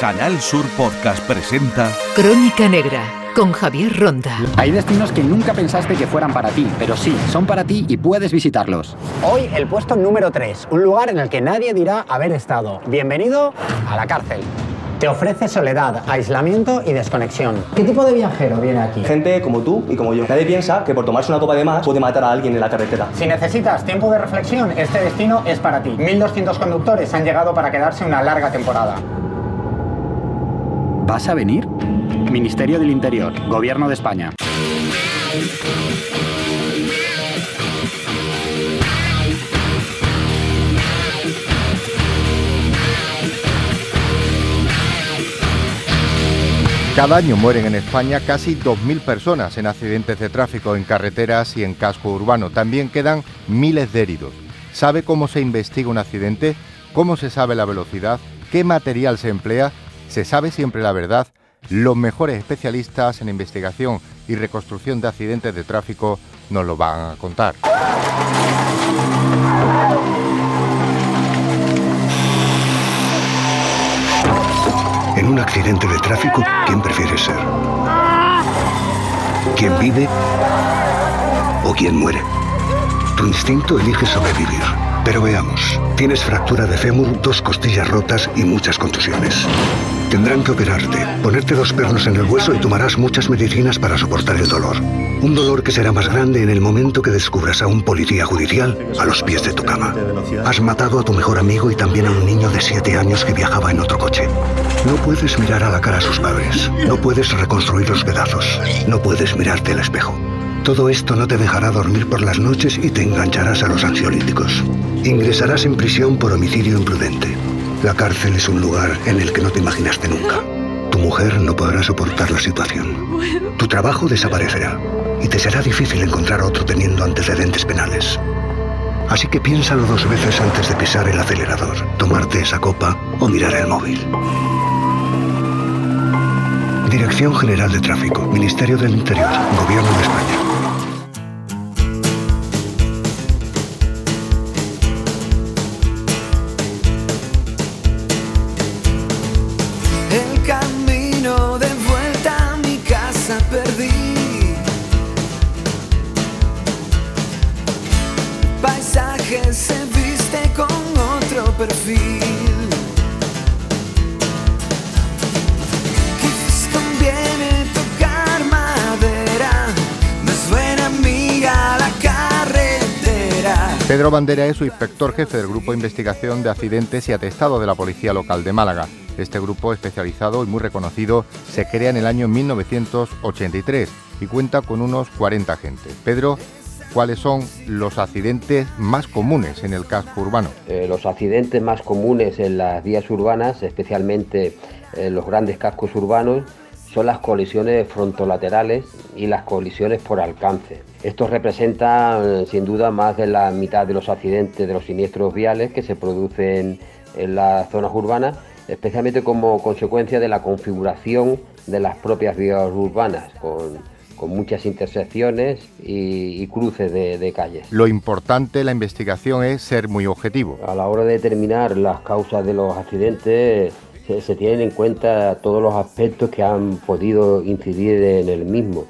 Canal Sur Podcast presenta Crónica Negra con Javier Ronda. Hay destinos que nunca pensaste que fueran para ti, pero sí, son para ti y puedes visitarlos. Hoy el puesto número 3, un lugar en el que nadie dirá haber estado. Bienvenido a la cárcel. Te ofrece soledad, aislamiento y desconexión. ¿Qué tipo de viajero viene aquí? Gente como tú y como yo. Nadie piensa que por tomarse una copa de más puede matar a alguien en la carretera. Si necesitas tiempo de reflexión, este destino es para ti. 1.200 conductores han llegado para quedarse una larga temporada. ¿Vas a venir? Ministerio del Interior, Gobierno de España. Cada año mueren en España casi 2.000 personas en accidentes de tráfico en carreteras y en casco urbano. También quedan miles de heridos. ¿Sabe cómo se investiga un accidente? ¿Cómo se sabe la velocidad? ¿Qué material se emplea? ¿Se sabe siempre la verdad? Los mejores especialistas en investigación y reconstrucción de accidentes de tráfico nos lo van a contar. En un accidente de tráfico, ¿quién prefiere ser? ¿Quién vive o quién muere? Tu instinto elige sobrevivir. Pero veamos, tienes fractura de fémur, dos costillas rotas y muchas contusiones. Tendrán que operarte, ponerte dos pernos en el hueso y tomarás muchas medicinas para soportar el dolor. Un dolor que será más grande en el momento que descubras a un policía judicial a los pies de tu cama. Has matado a tu mejor amigo y también a un niño de siete años que viajaba en otro coche. No puedes mirar a la cara a sus padres. No puedes reconstruir los pedazos. No puedes mirarte al espejo. Todo esto no te dejará dormir por las noches y te engancharás a los ansiolíticos. Ingresarás en prisión por homicidio imprudente. La cárcel es un lugar en el que no te imaginaste nunca. Tu mujer no podrá soportar la situación. Tu trabajo desaparecerá y te será difícil encontrar otro teniendo antecedentes penales. Así que piénsalo dos veces antes de pisar el acelerador, tomarte esa copa o mirar el móvil. Dirección General de Tráfico, Ministerio del Interior, Gobierno de España. Pedro Bandera es su inspector jefe del Grupo de Investigación de Accidentes y Atestado de la Policía Local de Málaga. Este grupo especializado y muy reconocido se crea en el año 1983 y cuenta con unos 40 agentes. Pedro, ¿cuáles son los accidentes más comunes en el casco urbano? Eh, los accidentes más comunes en las vías urbanas, especialmente en los grandes cascos urbanos, son las colisiones frontolaterales y las colisiones por alcance. Esto representa eh, sin duda más de la mitad de los accidentes de los siniestros viales que se producen en las zonas urbanas, especialmente como consecuencia de la configuración de las propias vías urbanas, con, con muchas intersecciones y, y cruces de, de calles. Lo importante en la investigación es ser muy objetivo. A la hora de determinar las causas de los accidentes se, se tienen en cuenta todos los aspectos que han podido incidir en el mismo,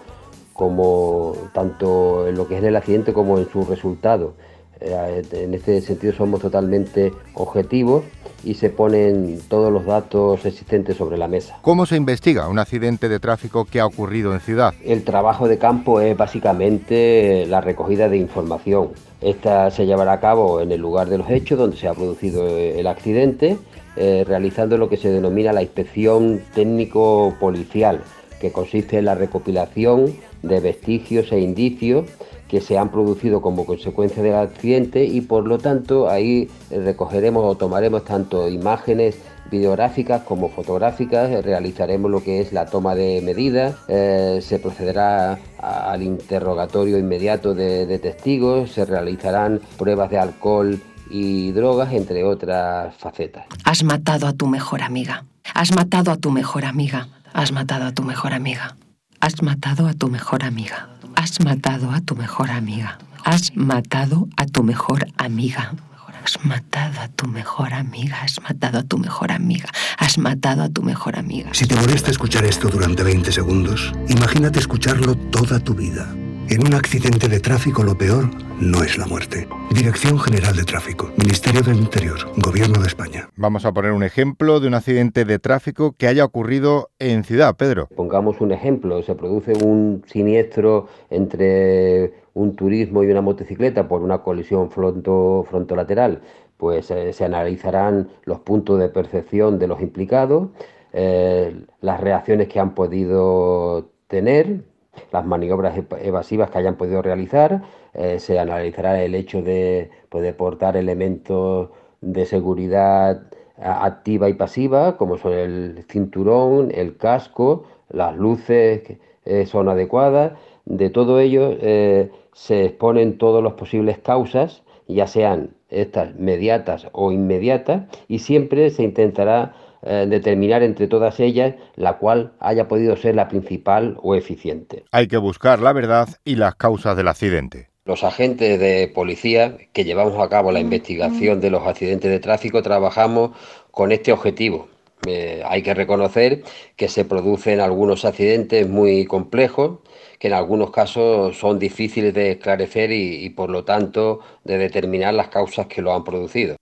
como tanto en lo que es el accidente como en su resultado. Eh, En este sentido somos totalmente objetivos y se ponen todos los datos existentes sobre la mesa. ¿Cómo se investiga un accidente de tráfico que ha ocurrido en ciudad? El trabajo de campo es básicamente la recogida de información. Esta se llevará a cabo en el lugar de los hechos donde se ha producido el accidente, eh, realizando lo que se denomina la inspección técnico-policial, que consiste en la recopilación de vestigios e indicios que se han producido como consecuencia del accidente y por lo tanto ahí recogeremos o tomaremos tanto imágenes videográficas como fotográficas, eh, realizaremos lo que es la toma de medidas, eh, se procederá al interrogatorio inmediato de, de testigos, se realizarán pruebas de alcohol y drogas, entre otras facetas. Has matado a tu mejor amiga. Has matado a tu mejor amiga. Has matado a tu mejor amiga. Has matado a tu mejor amiga. Has matado a tu mejor amiga. Has matado a tu mejor amiga. Has matado a tu mejor amiga, has matado a tu mejor amiga, has matado a tu mejor amiga. Si te molesta escuchar esto durante 20 segundos, imagínate escucharlo toda tu vida. En un accidente de tráfico lo peor no es la muerte. Dirección General de Tráfico, Ministerio del Interior, Gobierno de España. Vamos a poner un ejemplo de un accidente de tráfico que haya ocurrido en ciudad, Pedro. Pongamos un ejemplo, se produce un siniestro entre un turismo y una motocicleta por una colisión fronto, frontolateral, pues eh, se analizarán los puntos de percepción de los implicados, eh, las reacciones que han podido tener, las maniobras evasivas que hayan podido realizar, eh, se analizará el hecho de poder portar elementos de seguridad activa y pasiva, como son el cinturón, el casco, las luces que son adecuadas. De todo ello eh, se exponen todas las posibles causas, ya sean estas mediatas o inmediatas, y siempre se intentará eh, determinar entre todas ellas la cual haya podido ser la principal o eficiente. Hay que buscar la verdad y las causas del accidente. Los agentes de policía que llevamos a cabo la investigación de los accidentes de tráfico trabajamos con este objetivo. Eh, hay que reconocer que se producen algunos accidentes muy complejos, que en algunos casos son difíciles de esclarecer y, y por lo tanto de determinar las causas que lo han producido.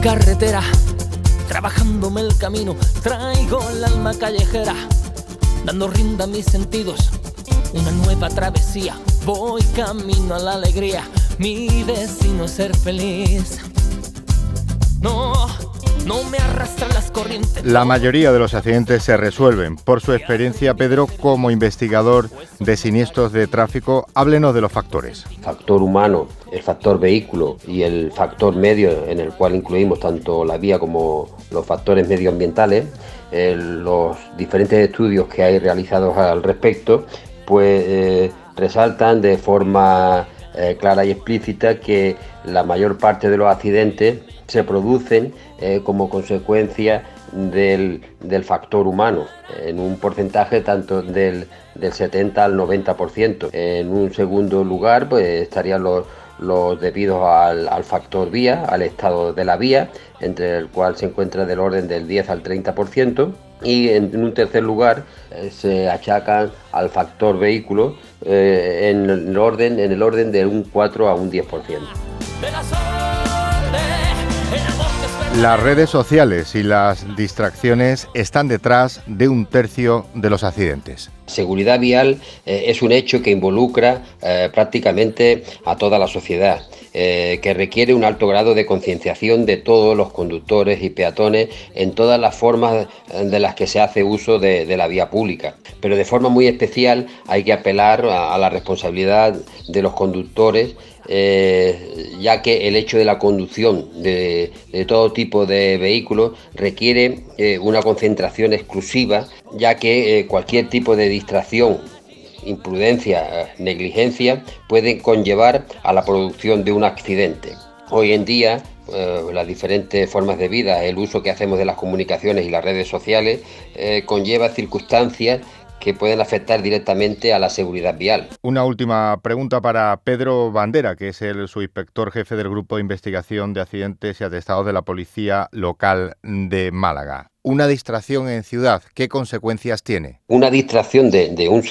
Carretera, trabajándome el camino, traigo el alma callejera, dando rinda a mis sentidos, una nueva travesía, voy camino a la alegría, mi destino es ser feliz. No, no me arrastran las corrientes. La mayoría de los accidentes se resuelven. Por su experiencia, Pedro, como investigador de siniestros de tráfico, háblenos de los factores. Factor humano, el factor vehículo y el factor medio, en el cual incluimos tanto la vía como los factores medioambientales. Eh, los diferentes estudios que hay realizados al respecto, pues eh, resaltan de forma eh, clara y explícita que la mayor parte de los accidentes se producen eh, como consecuencia del, del, factor humano, en un porcentaje tanto del, del 70 al 90%. En un segundo lugar, pues estarían los, los debidos al, al, factor vía, al estado de la vía, entre el cual se encuentra del orden del 10 al 30%. Y en, en un tercer lugar eh, se achacan al factor vehículo eh, en, el orden, en el orden de un 4 a un 10%. Las redes sociales y las distracciones están detrás de un tercio de los accidentes. Seguridad vial eh, es un hecho que involucra eh, prácticamente a toda la sociedad, eh, que requiere un alto grado de concienciación de todos los conductores y peatones en todas las formas de las que se hace uso de, la vía pública. Pero de forma muy especial hay que apelar a, la responsabilidad de los conductores eh, ya que el hecho de la conducción de, todo tipo de vehículos requiere eh, una concentración exclusiva, ya que cualquier tipo de distracción imprudencia, negligencia, pueden conllevar a la producción de un accidente. Hoy en día eh, las diferentes formas de vida, el uso que hacemos de las comunicaciones y las redes sociales, eh, conlleva circunstancias que pueden afectar directamente a la seguridad vial. Una última pregunta para Pedro Bandera, que es el subinspector jefe del Grupo de Investigación de Accidentes y Atestados de la Policía Local de Málaga. Una distracción en ciudad, ¿qué consecuencias tiene? Una distracción de, un,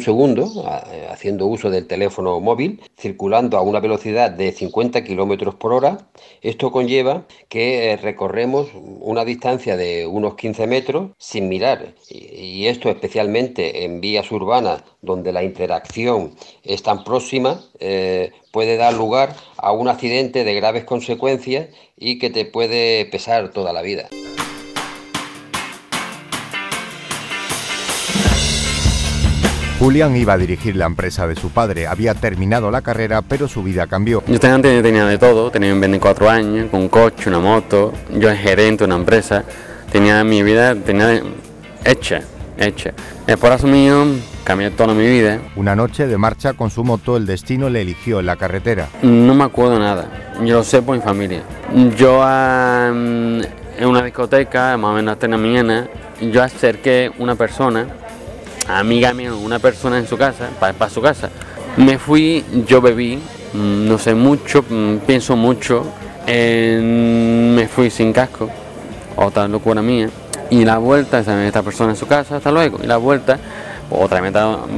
segundo, haciendo uso del teléfono móvil, circulando a una velocidad de 50 kilómetros por hora. Esto conlleva que eh, recorremos una distancia de unos 15 metros sin mirar. Y esto especialmente en vías urbanas donde la interacción es tan próxima, eh, puede dar lugar a un accidente de graves consecuencias y que te puede pesar toda la vida. Julián iba a dirigir la empresa de su padre, había terminado la carrera, pero su vida cambió. Yo tenía, tenía de todo, tenía 24 años, con un coche, una moto, yo era gerente de una empresa, tenía mi vida tenía hecha, hecha. El corazón mío cambié toda mi vida. Una noche de marcha con su moto, el destino le eligió en la carretera. No me acuerdo nada, yo lo sé por mi familia. Yo um, en una discoteca, más o menos hasta la mañana, yo acerqué una persona amiga mía, una persona en su casa, para, su casa. Me fui, yo bebí, mm, no sé mucho, mm, pienso mucho, me fui sin casco, otra locura mía. Y la vuelta, esta persona en su casa, hasta luego. Y la vuelta, otra vez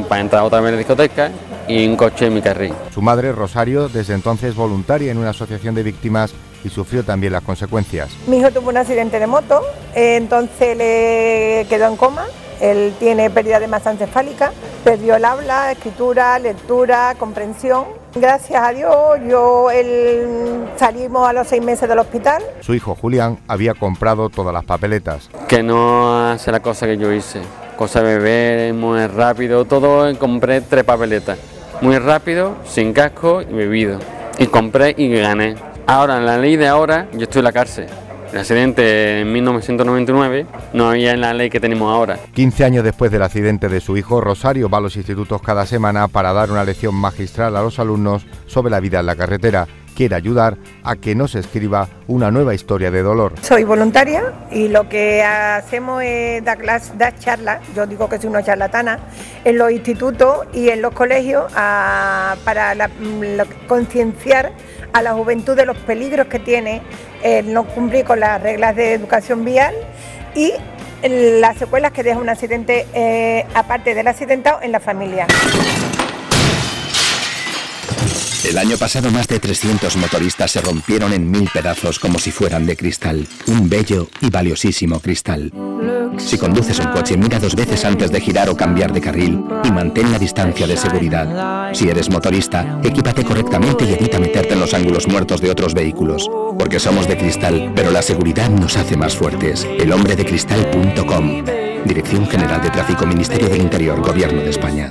para entrar otra vez en la discoteca y un coche en mi carril. Su madre, Rosario, desde entonces voluntaria en una asociación de víctimas y sufrió también las consecuencias. Mi hijo tuvo un accidente de moto, entonces le quedó en coma. Él tiene pérdida de masa encefálica, perdió el habla, escritura, lectura, comprensión. Gracias a Dios, yo él salimos a los seis meses del hospital. Su hijo Julián había comprado todas las papeletas. Que no hace la cosa que yo hice, cosa de beber, muy rápido, todo compré tres papeletas, muy rápido, sin casco y bebido. Y compré y gané. Ahora, en la ley de ahora, yo estoy en la cárcel. El accidente en 1999 no había en la ley que tenemos ahora. 15 años después del accidente de su hijo, Rosario va a los institutos cada semana para dar una lección magistral a los alumnos sobre la vida en la carretera. Quiere ayudar a que no se escriba una nueva historia de dolor. Soy voluntaria y lo que hacemos es dar, dar charlas, yo digo que soy una charlatana, en los institutos y en los colegios para concienciar a la juventud de los peligros que tiene el no cumplir con las reglas de educación vial y las secuelas que deja un accidente, eh, aparte del accidentado, en la familia. El año pasado más de 300 motoristas se rompieron en mil pedazos como si fueran de cristal, un bello y valiosísimo cristal. Si conduces un coche, mira dos veces antes de girar o cambiar de carril y mantén la distancia de seguridad. Si eres motorista, equípate correctamente y evita meterte en los ángulos muertos de otros vehículos. Porque somos de cristal, pero la seguridad nos hace más fuertes. Elhombredecristal.com Dirección General de Tráfico, Ministerio del Interior, Gobierno de España.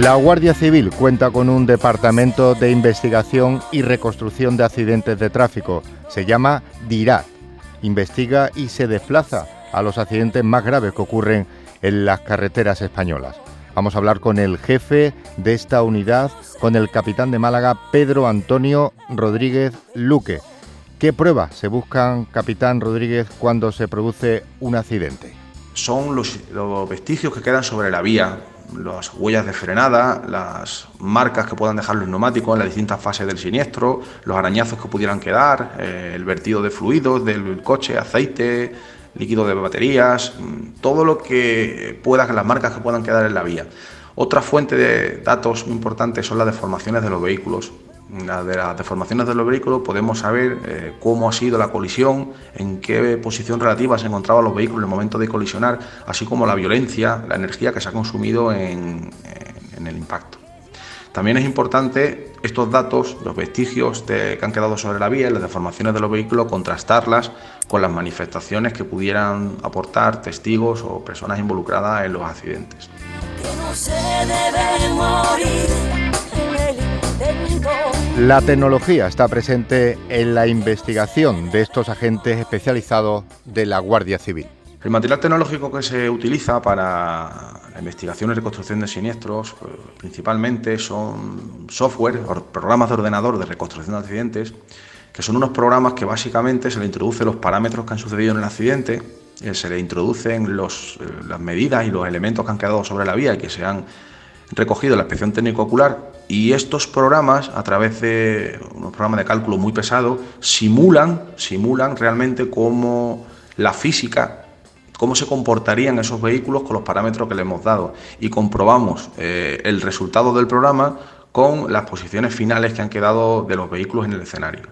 La Guardia Civil cuenta con un departamento de investigación y reconstrucción de accidentes de tráfico. Se llama DIRAT. Investiga y se desplaza a los accidentes más graves que ocurren en las carreteras españolas. Vamos a hablar con el jefe de esta unidad, con el capitán de Málaga, Pedro Antonio Rodríguez Luque. ¿Qué pruebas se buscan, capitán Rodríguez, cuando se produce un accidente? Son los, los vestigios que quedan sobre la vía, las huellas de frenada, las marcas que puedan dejar los neumáticos en las distintas fases del siniestro, los arañazos que pudieran quedar, eh, el vertido de fluidos del coche, aceite, líquido de baterías, mm, todo lo que pueda, las marcas que puedan quedar en la vía. Otra fuente de datos muy importante son las deformaciones de los vehículos de las deformaciones de los vehículos podemos saber eh, cómo ha sido la colisión, en qué posición relativa se encontraban los vehículos en el momento de colisionar, así como la violencia, la energía que se ha consumido en, el impacto. También es importante estos datos, los vestigios que han quedado sobre la vía, las deformaciones de los vehículos, contrastarlas con las manifestaciones que pudieran aportar testigos o personas involucradas en los accidentes. La tecnología está presente en la investigación de estos agentes especializados de la Guardia Civil. El material tecnológico que se utiliza para la investigación y reconstrucción de siniestros pues, principalmente son software, programas de ordenador de reconstrucción de accidentes que son unos programas que básicamente se le introducen los parámetros que han sucedido en el accidente, eh, se le introducen eh, las medidas y los elementos que han quedado sobre la vía y que se han recogido en la inspección técnico ocular y estos programas a través de unos programas de cálculo muy pesados simulan simulan realmente cómo la física cómo se comportarían esos vehículos con los parámetros que le hemos dado y comprobamos eh, el resultado del programa con las posiciones finales que han quedado de los vehículos en el escenario.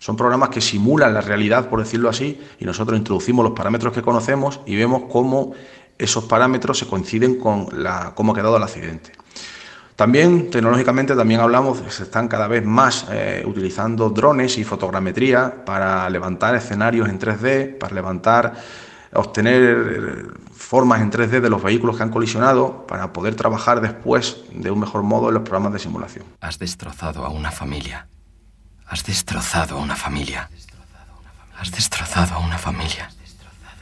Son programas que simulan la realidad, por decirlo así, y nosotros introducimos los parámetros que conocemos y vemos cómo esos parámetros se coinciden con la, cómo ha quedado el accidente. También, tecnológicamente, también hablamos, se están cada vez más eh, utilizando drones y fotogrametría para levantar escenarios en 3D, para levantar, obtener eh, formas en 3D de los vehículos que han colisionado, para poder trabajar después de un mejor modo en los programas de simulación. Has destrozado a una familia. Has destrozado a una familia. Has destrozado a una familia.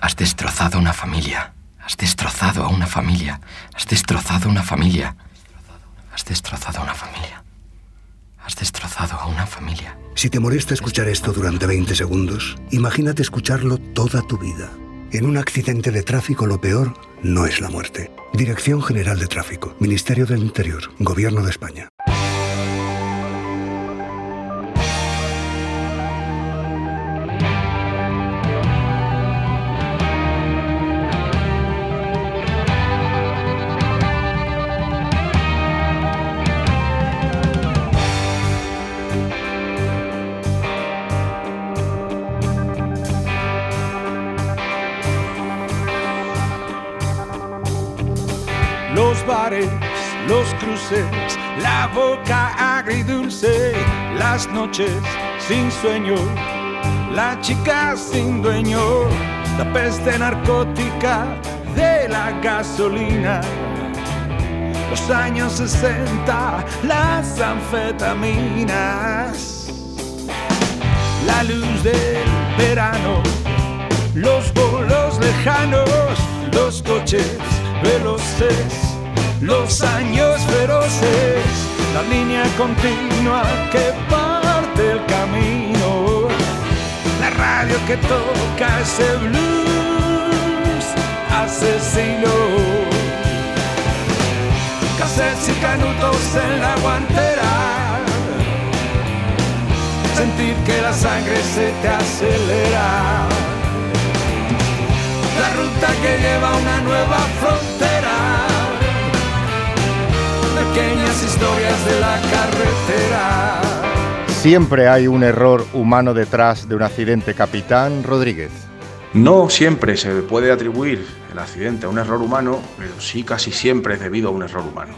Has destrozado a una familia. Has destrozado a una familia. Has destrozado a una familia. Has destrozado a una familia. Has destrozado a una familia. Si te molesta escuchar esto durante 20 segundos, imagínate escucharlo toda tu vida. En un accidente de tráfico lo peor no es la muerte. Dirección General de Tráfico, Ministerio del Interior, Gobierno de España. La boca agridulce, las noches sin sueño, la chica sin dueño, la peste narcótica de la gasolina. Los años 60, las anfetaminas, la luz del verano, los bolos lejanos, los coches veloces, los años feroces, la línea continua que parte el camino, la radio que toca ese blues asesino. Cassettes y canutos en la guantera, sentir que la sangre se te acelera la ruta que lleva a una nueva frontera. Historias de la carretera. Siempre hay un error humano detrás de un accidente, capitán Rodríguez. No siempre se puede atribuir el accidente a un error humano, pero sí casi siempre es debido a un error humano.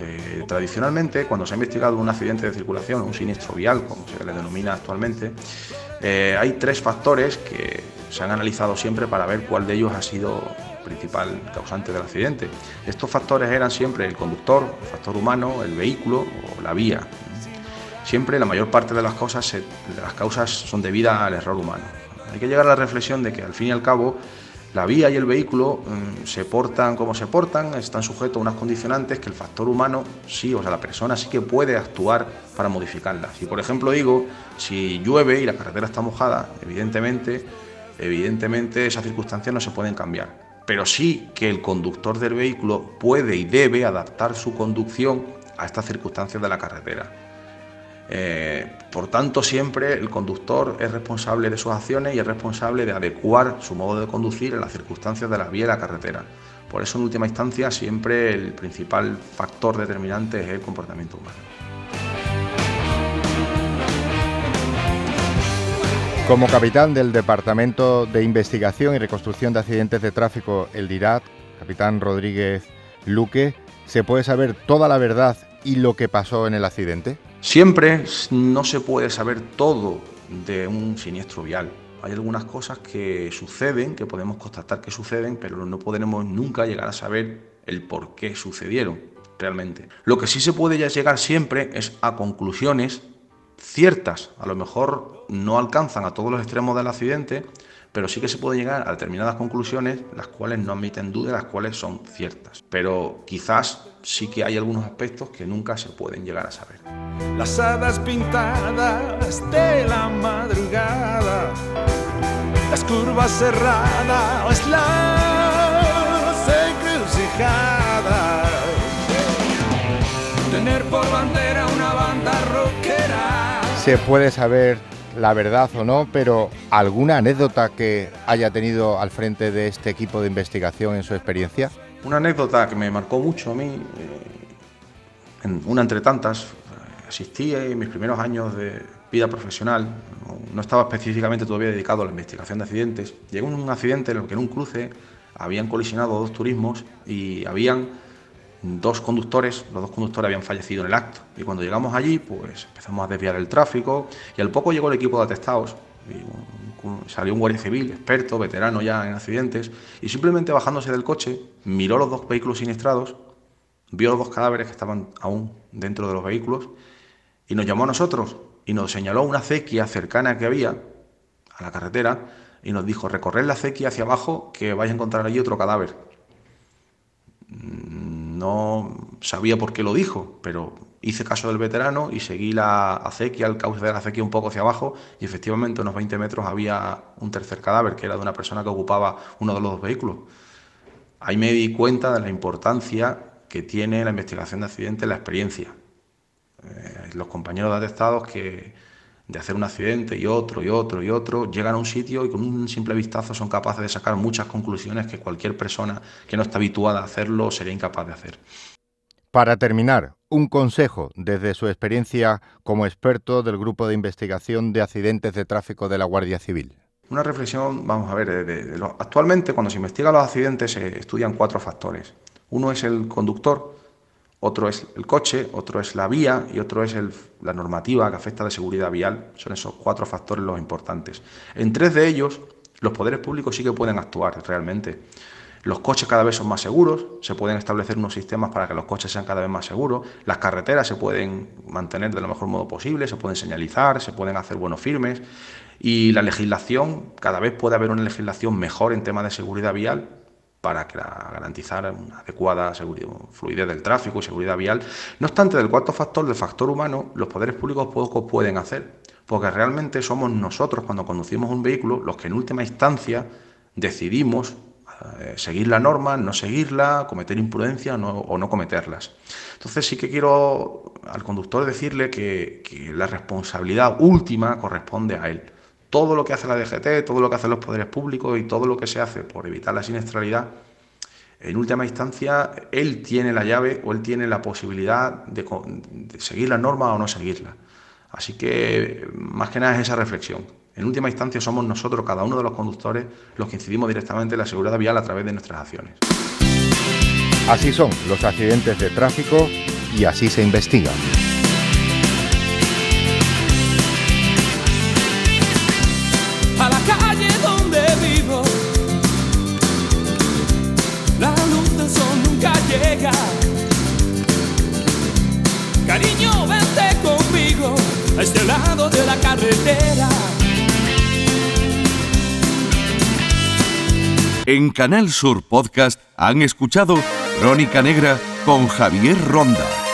Eh, tradicionalmente, cuando se ha investigado un accidente de circulación, un siniestro vial, como se le denomina actualmente, eh, hay tres factores que se han analizado siempre para ver cuál de ellos ha sido principal causante del accidente. Estos factores eran siempre el conductor, el factor humano, el vehículo o la vía. Siempre la mayor parte de las, causas son debidas al error humano. Hay que llegar a la reflexión de que al fin y al cabo la vía y el vehículo mm, se portan como se portan, están sujetos a unas condicionantes que el factor humano sí, o sea, la persona sí que puede actuar para modificarlas. Si por ejemplo digo, si llueve y la carretera está mojada, evidentemente Evidentemente esas circunstancias no se pueden cambiar, pero sí que el conductor del vehículo puede y debe adaptar su conducción a estas circunstancias de la carretera. Eh, por tanto, siempre el conductor es responsable de sus acciones y es responsable de adecuar su modo de conducir a las circunstancias de la vía y la carretera. Por eso, en última instancia, siempre el principal factor determinante es el comportamiento humano. Como capitán del Departamento de Investigación y Reconstrucción de Accidentes de Tráfico, el DIRAT, capitán Rodríguez Luque, ¿se puede saber toda la verdad y lo que pasó en el accidente? Siempre no se puede saber todo de un siniestro vial. Hay algunas cosas que suceden, que podemos constatar que suceden, pero no podremos nunca llegar a saber el por qué sucedieron realmente. Lo que sí se puede llegar siempre es a conclusiones ciertas, a lo mejor no alcanzan a todos los extremos del accidente, pero sí que se puede llegar a determinadas conclusiones, las cuales no admiten duda, las cuales son ciertas. Pero quizás sí que hay algunos aspectos que nunca se pueden llegar a saber. Las hadas pintadas de la madrugada, las curvas cerradas, las encrucijadas. Tener por bandera. Se puede saber la verdad o no, pero ¿alguna anécdota que haya tenido al frente de este equipo de investigación en su experiencia? Una anécdota que me marcó mucho a mí, eh, en una entre tantas, asistí en mis primeros años de vida profesional, no estaba específicamente todavía dedicado a la investigación de accidentes. Llegó un accidente en el que en un cruce habían colisionado dos turismos y habían dos conductores, los dos conductores habían fallecido en el acto. Y cuando llegamos allí, pues empezamos a desviar el tráfico y al poco llegó el equipo de atestados. Salió un guardia civil, experto, veterano ya en accidentes, y simplemente bajándose del coche, miró los dos vehículos siniestrados, vio los dos cadáveres que estaban aún dentro de los vehículos, y nos llamó a nosotros y nos señaló una acequia cercana que había a la carretera y nos dijo, recorred la acequia hacia abajo que vais a encontrar allí otro cadáver no sabía por qué lo dijo, pero hice caso del veterano y seguí la acequia, el cauce de la acequia un poco hacia abajo y efectivamente unos 20 metros había un tercer cadáver que era de una persona que ocupaba uno de los dos vehículos. Ahí me di cuenta de la importancia que tiene la investigación de accidentes, la experiencia. Eh, los compañeros de atestados que de hacer un accidente y otro y otro y otro, llegan a un sitio y con un simple vistazo son capaces de sacar muchas conclusiones que cualquier persona que no está habituada a hacerlo sería incapaz de hacer. Para terminar, un consejo desde su experiencia como experto del Grupo de Investigación de Accidentes de Tráfico de la Guardia Civil. Una reflexión, vamos a ver, actualmente cuando se investigan los accidentes se estudian cuatro factores. Uno es el conductor, otro es el coche, otro es la vía y otro es la normativa que afecta de seguridad vial. Son esos cuatro factores los importantes. En tres de ellos, los poderes públicos sí que pueden actuar realmente. Los coches cada vez son más seguros, se pueden establecer unos sistemas para que los coches sean cada vez más seguros, las carreteras se pueden mantener de lo mejor modo posible, se pueden señalizar, se pueden hacer buenos firmes y la legislación, cada vez puede haber una legislación mejor en temas de seguridad vial para garantizar una adecuada fluidez del tráfico y seguridad vial. No obstante, del cuarto factor, del factor humano, los poderes públicos poco pueden hacer, porque realmente somos nosotros cuando conducimos un vehículo los que en última instancia decidimos eh, seguir la norma, no seguirla, cometer imprudencia o no cometerlas. Entonces sí que quiero al conductor decirle que la responsabilidad última corresponde a él todo lo que hace la DGT, todo lo que hacen los poderes públicos y todo lo que se hace por evitar la siniestralidad, en última instancia, él tiene la llave o él tiene la posibilidad de, seguir la norma o no seguirla. Así que más que nada es esa reflexión. En última instancia somos nosotros, cada uno de los conductores, los que incidimos directamente en la seguridad vial a través de nuestras acciones. Así son los accidentes de tráfico y así se investigan. En Canal Sur Podcast han escuchado Crónica Negra con Javier Ronda.